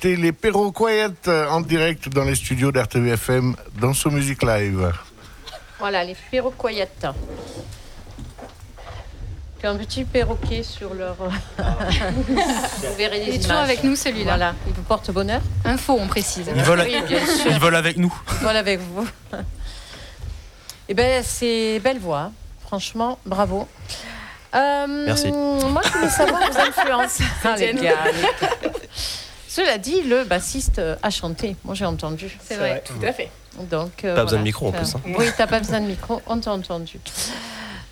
Les Perro Quiet en direct dans les studios d'RTVFM dans So Music Live. Voilà, les. Puis un petit perroquet sur leur. vous verrez les Il est images. toujours avec nous celui-là. Voilà, il vous porte bonheur. Info, on précise. Ils volent, Oui, bien sûr. ils volent avec nous. Avec vous. Eh ben, c'est belle voix. Franchement, bravo. Euh, Merci. Moi, je voulais savoir vos influences. Ah, les gars, les gars. Cela dit, le bassiste a chanté. Moi, j'ai entendu. C'est vrai. Tout à fait. Donc, euh, Pas besoin de micro, en Euh, plus, hein. Oui, t'as pas besoin de micro, on t'a entendu.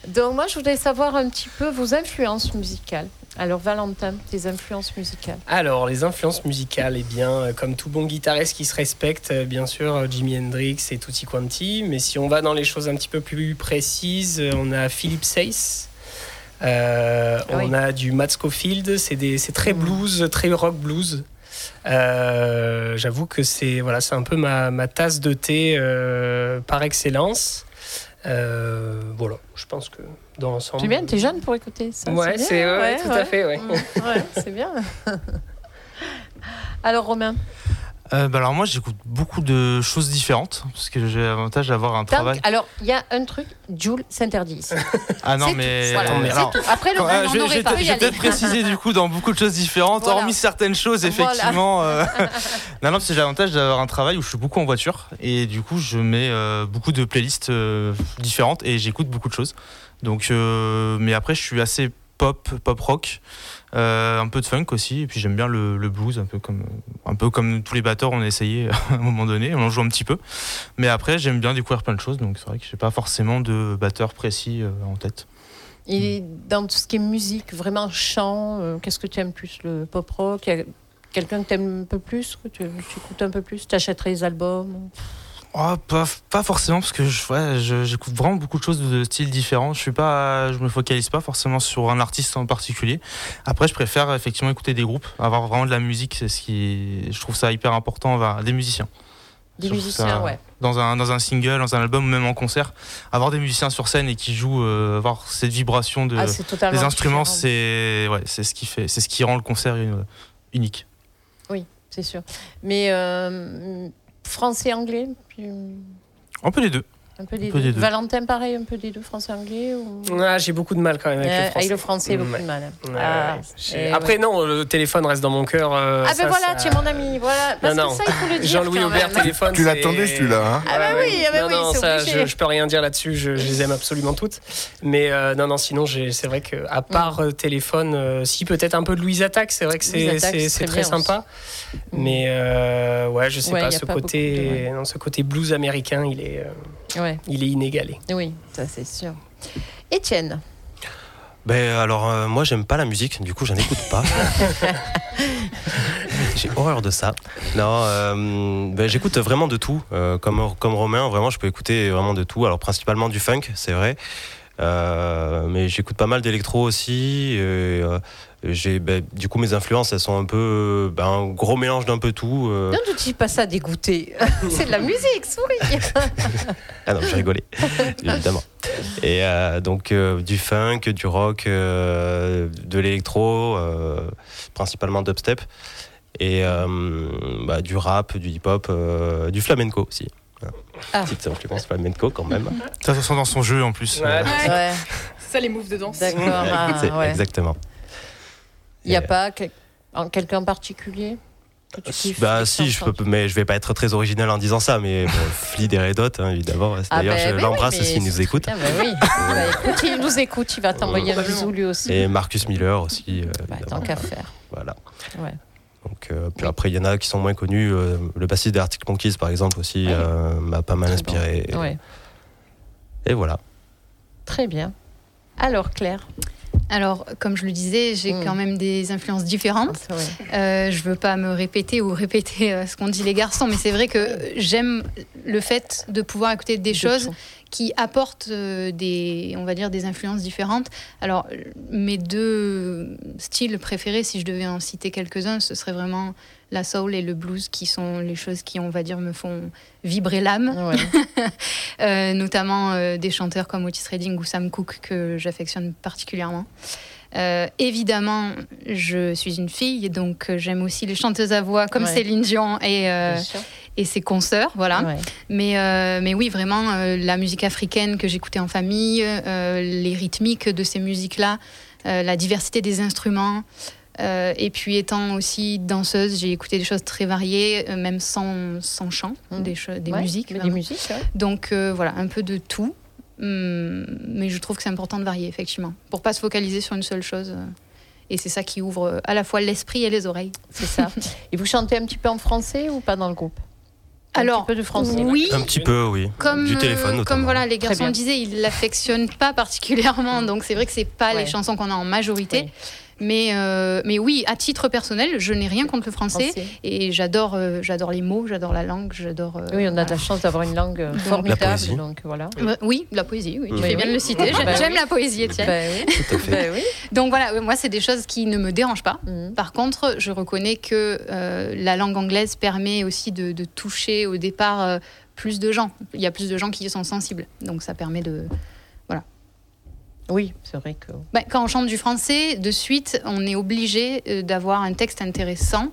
Donc moi, je voulais savoir un petit peu vos influences musicales. Alors Valentin, tes influences musicales. Alors, les influences musicales, eh bien, euh, comme tout bon guitariste qui se respecte, euh, bien sûr, euh, Jimi Hendrix et Tutti Quanti. Mais si on va dans les choses un petit peu plus précises, euh, on a Philip Seyss. Euh, Ah oui. On a du Matt Scofield, c'est des- c'est très blues, très rock blues. Euh, J'avoue que c'est voilà, c'est un peu ma, ma tasse de thé euh, par excellence. Euh, voilà, je pense que dans l'ensemble. C'est bien, t'es jeune pour écouter ça. Ouais, c'est ouais, tout à fait. Mm, ouais, c'est bien. Alors Romain, Euh, bah alors moi j'écoute beaucoup de choses différentes parce que j'ai l'avantage d'avoir un Tant travail. alors il y a un truc, Jules s'interdit. Ah non mais, tout, voilà, mais alors. Après le euh, on aller. peut-être préciser du coup dans beaucoup de choses différentes, Voilà. hormis certaines choses Voilà. effectivement. euh, non non parce que j'ai l'avantage d'avoir un travail où je suis beaucoup en voiture et du coup je mets euh, beaucoup de playlists euh, différentes et j'écoute beaucoup de choses. Donc euh, mais après je suis assez pop pop rock. Euh, un peu de funk aussi et puis j'aime bien le, blues un peu comme un peu comme tous les batteurs on a essayé à un moment donné on en joue un petit peu. Mais après j'aime bien découvrir plein de choses donc c'est vrai que j'ai pas forcément de batteur précis euh, en tête. Et dans tout ce qui est musique, vraiment chant, euh, qu'est-ce que tu aimes plus Le pop rock? Quelqu'un que tu aimes un peu plus que tu, tu écoutes un peu plus Tu achèterais les albums? Oh, pas, pas forcément parce que je- ouais, je- j'écoute vraiment beaucoup de choses de styles différents. Je suis pas, je me focalise pas forcément sur un artiste en particulier. Après, je préfère effectivement écouter des groupes, avoir vraiment de la musique. C'est ce qui, je trouve ça hyper important, des musiciens. Des musiciens, ça- ouais. Dans un, dans un single, dans un album ou même en concert, avoir des musiciens sur scène et qui jouent, euh, avoir cette vibration de, Ah, des instruments, différent. c'est ouais, c'est ce qui fait, c'est ce qui rend le concert unique. Oui, c'est sûr. Mais euh, français, anglais, puis, Un peu les deux. Un peu des Un peu deux. des deux. Valentin, pareil, un peu des deux, français, anglais ou... Ah, j'ai beaucoup de mal quand même avec Euh, le français. avec le français, beaucoup Ouais. de mal. Ah, Après, ouais. non, le téléphone reste dans mon cœur. euh, Ah ben ça, voilà, ça- tu es mon ami, voilà. Parce Non, non. que ça, il faut le dire. Jean-Louis Aubert, même. téléphone. Tu l'attendais celui-là, hein? Ah bah oui, ah bah non, oui, ça, obligé. je, je peux rien dire là-dessus. Je, je les aime absolument toutes. Mais euh, non, non, sinon, c'est vrai que à part euh, téléphone, euh, si peut-être un peu de Louise Attaque, c'est vrai que c'est très sympa. Mais euh, ouais, je sais pas, ce côté, blues américain, il est, euh, Ouais, il est inégalé. oui, ça c'est sûr. Étienne, Ben alors euh, moi j'aime pas la musique, du coup j'en écoute pas. J'ai horreur de ça. Non, euh, ben, j'écoute vraiment de tout. Euh, comme, comme Romain, vraiment je peux écouter vraiment de tout. Alors principalement du funk, c'est vrai. Euh, mais j'écoute pas mal d'électro aussi. et, euh, j'ai, ben, du coup mes influences elles sont un peu ben, un gros mélange d'un peu tout. euh. non, tu dis pas ça dégoûté. c'est de la musique, souris. Ah non, j'ai rigolé, évidemment. Et euh, donc euh, du funk, du rock, euh, de l'électro, euh, principalement dubstep, et euh, bah, du rap, du hip-hop, euh, du flamenco aussi. Ah. Petite influence flamenco quand même. Ça se sent dans son jeu en plus. Ouais. Ça les moves de danse. d'accord. ah, ouais. Exactement. Il n'y a Et- pas quelqu'un en particulier Bah si, je peux, mais je vais pas être très original en disant ça, mais bon, des Red Hot, hein, évidemment. Ah D'ailleurs, ben, je ben l'embrasse oui, s'il nous écoute. bien, bah oui. Bah, écoute, il nous écoute, il va t'envoyer un Euh, bisou lui aussi. Et Marcus Miller aussi. euh, Bah, tant qu'à faire. Voilà. Ouais. Donc, euh, puis après, il y en a qui sont moins connus. euh, le bassiste des Arctic Monkeys, par exemple, aussi, Ouais. euh, m'a pas mal Très inspiré. Et, Ouais, et voilà. très bien. Alors Claire, Alors, comme je le disais, j'ai Mm. quand même des influences différentes. vrai. Euh, je veux pas me répéter ou répéter euh, ce qu'ont dit les garçons, mais c'est vrai que j'aime le fait de pouvoir écouter des De choses. Qui apportent euh, des, on va dire, des influences différentes. Alors, mes deux styles préférés, si je devais en citer quelques-uns, ce serait vraiment la soul et le blues, qui sont les choses qui, on va dire, me font vibrer l'âme. Ouais. Euh, notamment euh, des chanteurs comme Otis Redding ou Sam Cooke que j'affectionne particulièrement. Euh, évidemment, je suis une fille, donc euh, j'aime aussi les chanteuses à voix comme Ouais. Céline Dion et, euh, et ses consoeurs, voilà. Ouais. Mais, euh, mais oui, vraiment, la musique africaine que j'écoutais en famille, les rythmiques de ces musiques-là, la diversité des instruments. et puis étant aussi danseuse, j'ai écouté des choses très variées, même sans, sans chant, Mhm. des, cho- des Ouais, musiques. des. Donc voilà, un peu de tout. Hum, mais je trouve que c'est important de varier, effectivement, pour pas se focaliser sur une seule chose. Et c'est ça qui ouvre euh, à la fois l'esprit et les oreilles. c'est ça. Et vous chantez un petit peu en français ou pas dans le groupe? Un Alors, petit peu de français. oui, Un petit peu, oui. comme, du téléphone euh, notamment. comme voilà, les garçons disaient, ils l'affectionnent pas particulièrement. Donc c'est vrai que c'est pas Ouais. les chansons qu'on a en majorité. Oui. Mais, euh, mais oui, à titre personnel, je n'ai rien contre le français. Français. Et j'adore euh, j'adore les mots, j'adore la langue, j'adore. euh, Oui, on a de voilà. la chance d'avoir une langue formidable. La. Donc voilà. Oui, la poésie, oui. Tu fais bien de le citer. J'aime Bah j'aime oui. la poésie, Étienne. Bah oui. Tout à fait. Bah oui. Donc voilà, moi, c'est des choses qui ne me dérangent pas. Mhm. Par contre, je reconnais que euh, la langue anglaise permet aussi de, de toucher au départ euh, plus de gens. Il y a plus de gens qui y sont sensibles. Donc ça permet de... Oui, c'est vrai que. Ben, quand on chante du français, de suite, on est obligé euh, d'avoir un texte intéressant.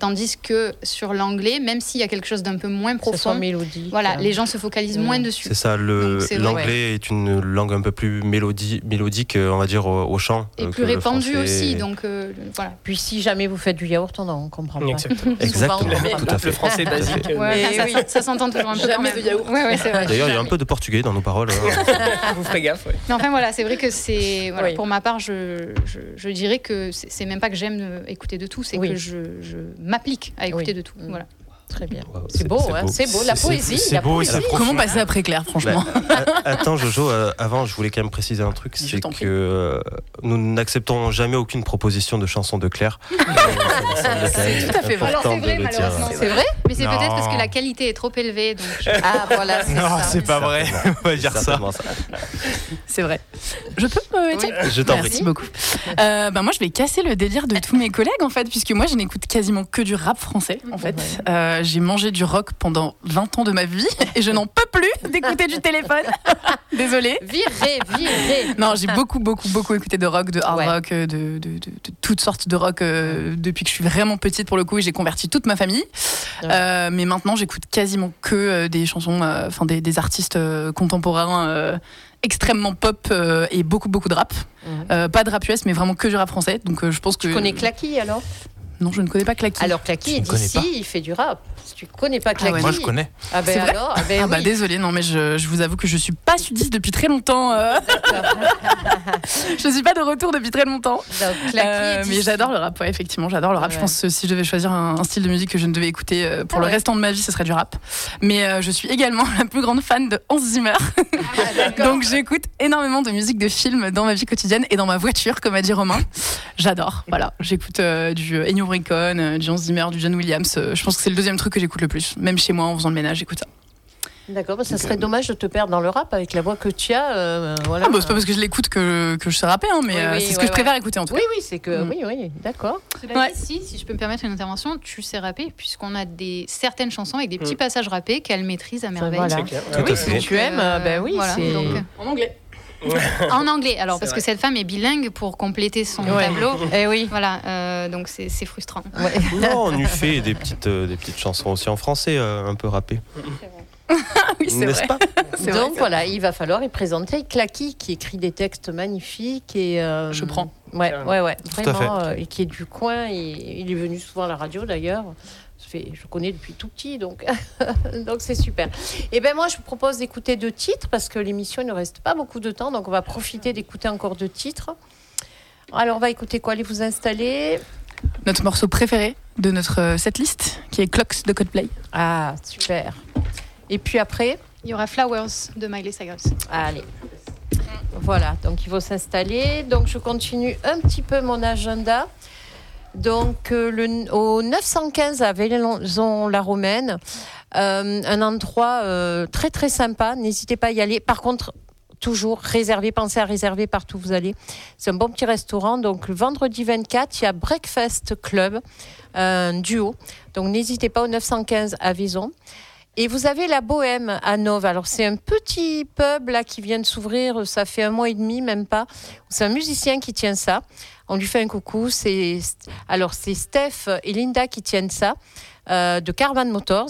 Tandis que sur l'anglais, même s'il y a quelque chose d'un peu moins profond, mélodique. voilà, les gens se focalisent Ouais. moins dessus. C'est ça, l'anglais est une langue un peu plus mélodie, mélodique, euh, on va dire, au, au chant. Et plus que le répandu français. aussi. Donc euh, voilà. Puis si jamais vous faites du yaourt, on en comprend pas. Exactement. Exactement, Souvent, on tout à fait. Le français basique. euh, Ouais, Mais ça, oui. ça- ça s'entend toujours un peu Jamais de yaourt. Ouais. D'ailleurs, il y a un peu de portugais dans nos paroles. hein. Vous ferez gaffe. ouais. Mais enfin voilà, c'est vrai que c'est voilà, Oui. pour ma part, je, je, je dirais que c'est même pas que j'aime écouter de tout, c'est Oui. que je, je m'applique à écouter Oui. de tout. Mm. Voilà. Très bien. Wow, C'est beau, hein, c'est beau. La C'est- poésie, c'est beau poésie. c'est Comment passer après Claire, franchement Bah, a- attends, Jojo, euh, avant, je voulais quand même préciser un truc c'est que euh, nous n'acceptons jamais aucune proposition de chanson de Claire. Euh, même tout à fait vrai. C'est vrai, malheureusement. C'est vrai Mais c'est peut-être parce que la qualité est trop élevée. Donc je- Ah, voilà, c'est Non, c'est pas vrai. On va dire ça. C'est vrai. Je peux, Étienne Je t'en Merci prie. beaucoup. Euh, bah, moi, je vais casser le délire de tous mes collègues, en fait, puisque moi, je n'écoute quasiment que du rap français, en fait. J'ai mangé du rock pendant 20 ans de ma vie et je n'en peux plus d'écouter du téléphone. Désolée. Viré, viré. Non, j'ai beaucoup, beaucoup, beaucoup écouté de rock, de hard Ouais. rock, euh, de, de- de- de toutes sortes de rock euh, depuis que je suis vraiment petite pour le coup et j'ai converti toute ma famille. Ouais. Euh, mais maintenant, j'écoute quasiment que des chansons, enfin des, des artistes contemporains extrêmement pop euh, et beaucoup, beaucoup de rap. Euh, pas de rap US, mais vraiment que du rap français. Donc euh, je pense que. Tu connais Clacky alors? Non, je ne connais pas Clacky. Alors Clacky Tu est ne connais d'ici, pas il fait du rap. Si tu connais pas Ah Clacky. ouais. Moi, je connais. Ah ben alors, ah ben Ah bah oui. désolée, non mais je, je vous avoue que je suis pas sudiste depuis très longtemps. euh. Je suis pas de retour depuis très longtemps. Donc, Euh, mais j'adore le rap, ouais, effectivement, j'adore le rap. Ouais. Je pense que si je devais choisir un, un style de musique que je ne devais écouter euh, pour Ah le ouais. restant de ma vie, ce serait du rap. Mais euh, je suis également la plus grande fan de Hans Zimmer. Donc j'écoute énormément de musique de film dans ma vie quotidienne et dans ma voiture, comme a dit Romain. J'adore. Voilà, j'écoute euh, du Ennio Morricone, du Hans Zimmer, du John Williams. Je pense que c'est le deuxième truc que j'écoute le plus. Même chez moi, en faisant le ménage, j'écoute ça. D'accord, bah, ça serait dommage de te perdre dans le rap avec la voix que tu as. euh, voilà. Ah bah, c'est pas parce que je l'écoute que, que je sais rapper, hein, mais Oui, euh, oui, c'est ce ouais, que je préfère écouter en tout cas. Oui, oui, c'est que. Mm. Oui, oui, d'accord. Ouais. si, si je peux me permettre une intervention, tu sais rapper, puisqu'on a des, certaines chansons avec des petits Mm. passages rappés qu'elle maîtrise à merveille. voilà. Clair. Ah oui, à si fait. tu aimes, Euh, ben oui, voilà, c'est. donc, En anglais. en anglais, alors parce vrai. que cette femme est bilingue pour compléter son Ouais. tableau. Eh oui. Voilà, euh, donc c'est c'est frustrant. Ouais. Non, on lui fait des petites, euh, des petites chansons aussi en français, euh, un peu rappées. Oui, c'est N'est-ce vrai. pas C'est vrai, Donc voilà, il va falloir y présenter Clacky qui écrit des textes magnifiques et. euh, Je prends. Ouais, ouais, ouais, à fait. vraiment, euh, et qui est du coin. Et il est venu souvent à la radio d'ailleurs. Je connais depuis tout petit, donc donc c'est super. Et ben moi, je vous propose d'écouter deux titres parce que l'émission il ne reste pas beaucoup de temps, donc on va profiter d'écouter encore deux titres. Alors on va écouter quoi? Allez vous installer. Notre morceau préféré de notre euh, setlist, qui est Clocks de Coldplay. Ah super. Et puis après, Il y aura Flowers de Miley Cyrus. Allez. Voilà, donc il faut s'installer. Donc je continue un petit peu mon agenda. Donc euh, le, au 915 à Vaison-la-Romaine, euh, un endroit euh, très très sympa. N'hésitez pas à y aller. Par contre, toujours réservé, pensez à réserver partout où vous allez. C'est un bon petit restaurant. Donc le vendredi 24, il y a Breakfast Club, un duo. Donc n'hésitez pas au 915 à Vaison. Et vous avez la Bohème à Nove. Alors c'est un petit pub là qui vient de s'ouvrir, ça fait un mois et demi, même pas. C'est un musicien qui tient ça. On lui fait un coucou. Alors c'est Steph et Linda qui tiennent ça. euh, de Caravan Motors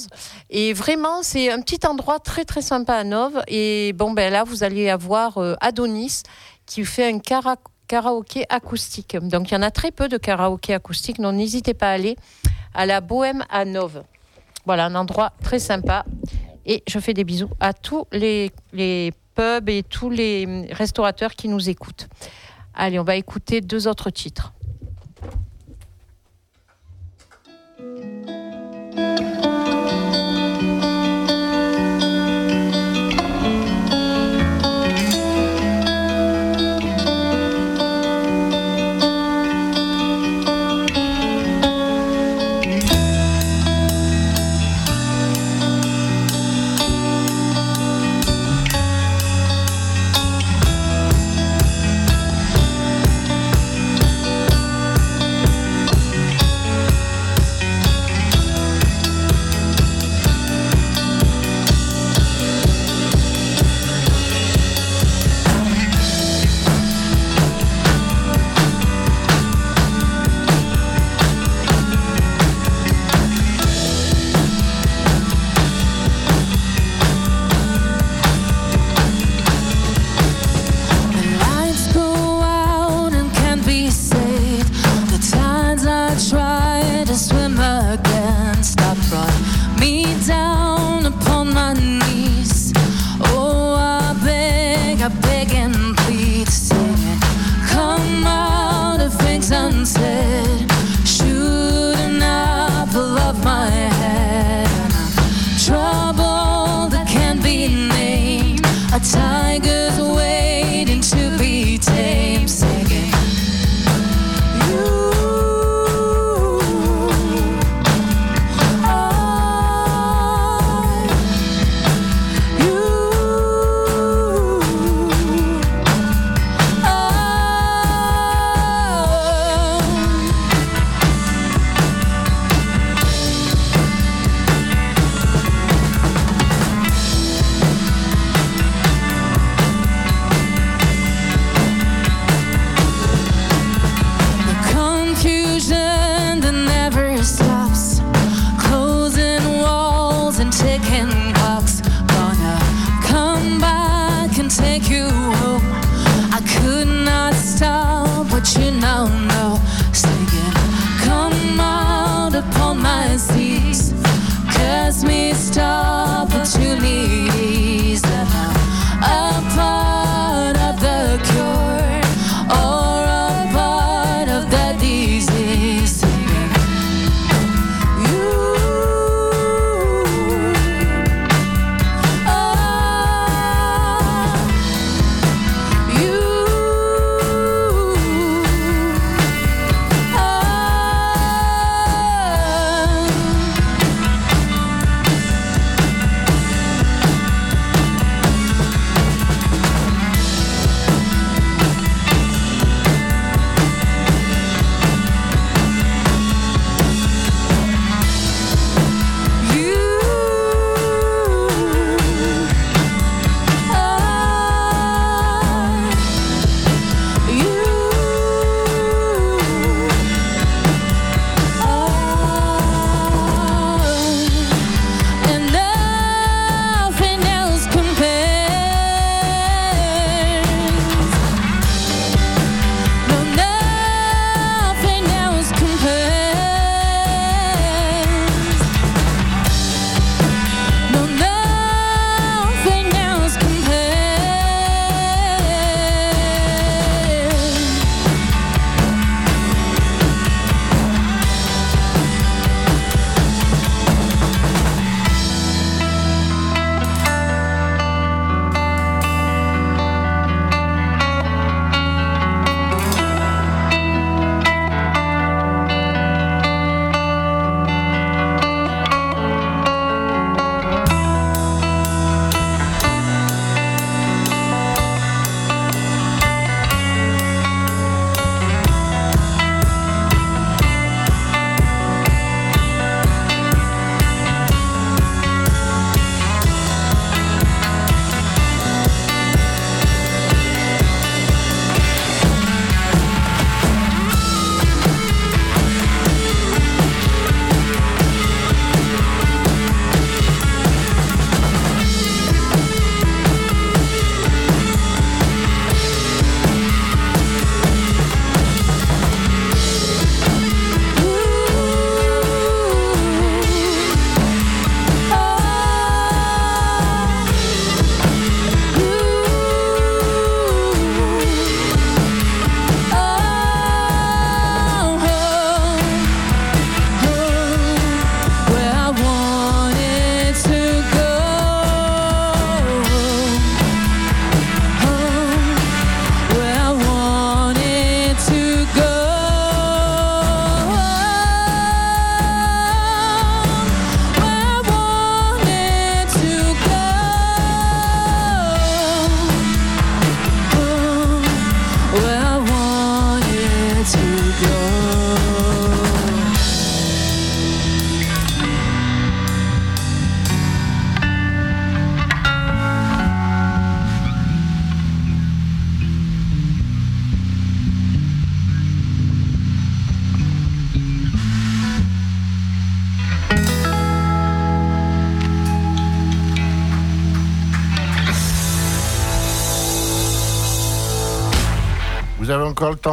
et vraiment c'est un petit endroit très très sympa à Nove et bon ben là vous allez avoir euh, Adonis qui fait un kara- karaoké acoustique donc il y en a très peu de karaoké acoustique donc n'hésitez pas à aller à la Bohème à Nove voilà, un endroit très sympa. Et je fais des bisous à tous les, pubs et tous les restaurateurs qui nous écoutent. Allez, on va écouter deux autres titres.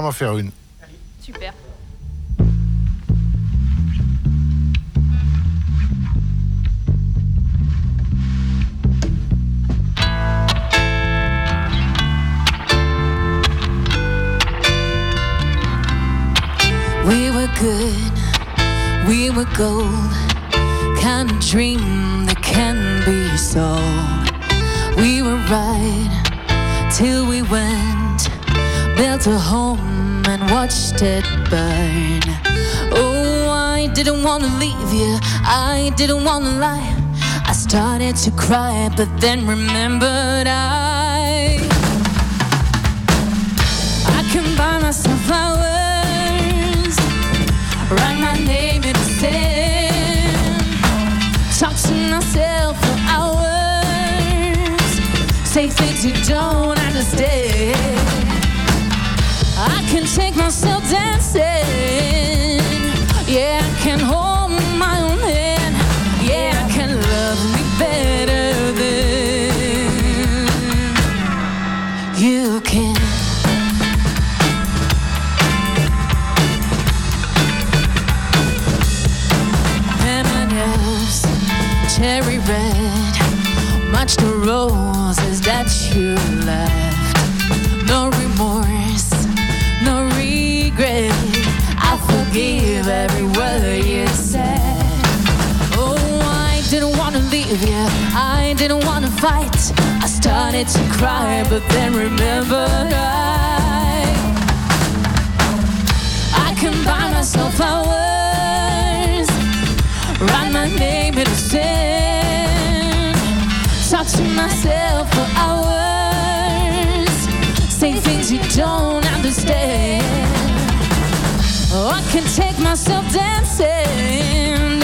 D'en faire une. Didn't want to leave you, I didn't want to lie. I started to cry, but then remembered I. I can buy myself flowers, write my name in the sand, talk to myself for hours, say things you don't understand. I can take myself dancing, didn't want to fight. I started to cry, but then remembered I. I can buy myself flowers, write my name in the sand, talk to myself for hours, say things you don't understand. Oh, I can take myself dancing,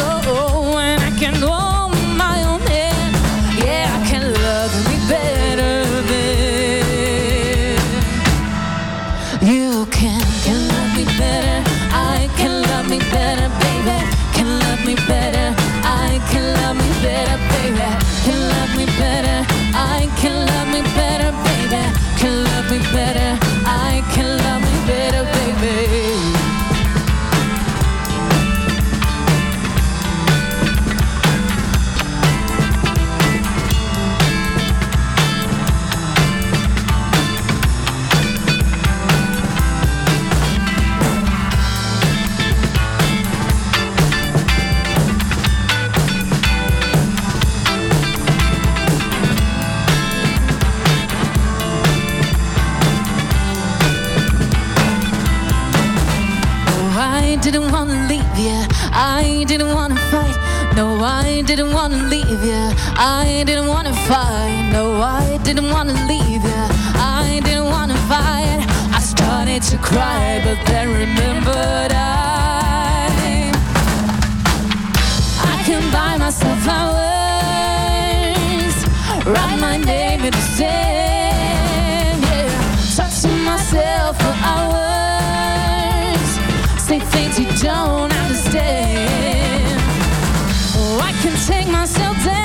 I didn't want to fight. No, I didn't want to leave you. I didn't want to fight. I started to cry, but then remembered I. I can buy myself flowers, write my name in the sand, yeah. To myself for hours, say things you don't understand. Oh, I can take myself dancing,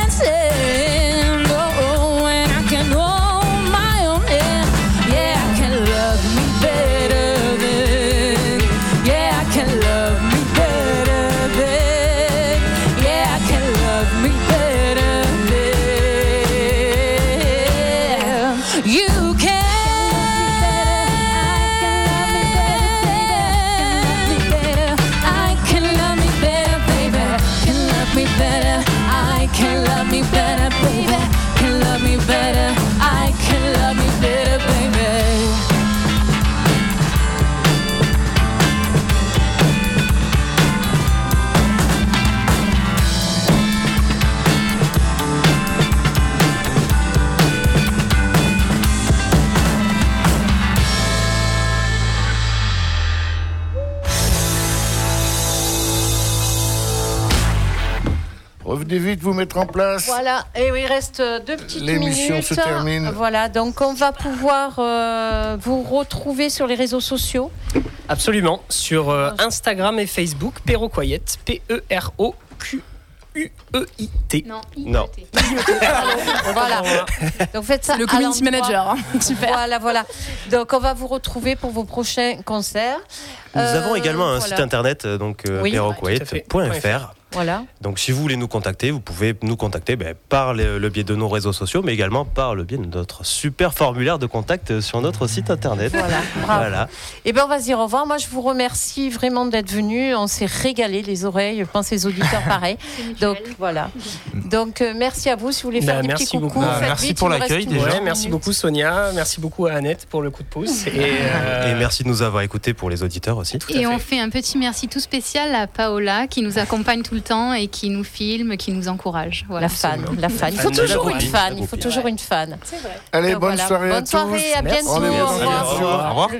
Revenez vite vous mettre en place. Voilà, et oui, il reste euh, deux petites minutes. L'émission se termine. Voilà, donc on va pouvoir euh, vous retrouver sur les réseaux sociaux. Absolument. Sur euh, Instagram et Facebook, Perroquoyette, P-E-R-O-Q U-E-I-T. Non, Non. Voilà. Donc faites ça. Le community manager. hein. Super. Voilà, voilà. Donc on va vous retrouver pour vos prochains concerts. Nous Euh, avons également un voilà. site internet, euh, donc euh, Oui. perroquet.fr. Voilà. Donc si vous voulez nous contacter, vous pouvez nous contacter ben, par le, le biais de nos réseaux sociaux, mais également par le biais de notre super formulaire de contact sur notre site internet. Voilà. Bravo. Voilà. Eh bien, on va se dire au revoir. Moi, je vous remercie vraiment d'être venus. On s'est régalé les oreilles. Je pense les auditeurs pareil. Donc voilà. Donc euh, merci à vous. Si vous voulez faire Bah, des merci petits coucous, beaucoup. Bah, faites merci vite, pour l'accueil, déjà. Ouais, merci beaucoup Sonia, merci beaucoup à Annette pour le coup de pouce. Et, euh, Et merci de nous avoir écoutés pour les auditeurs aussi. tout à Et fait. on fait un petit merci tout spécial à Paola qui nous accompagne tout le temps et qui nous filme, qui nous encourage. Voilà. La fan, la fan. Il faut toujours une fan. Il faut toujours une fan. Allez, Donc, bonne voilà. soirée à Bonne tous. soirée, à bientôt. Au revoir.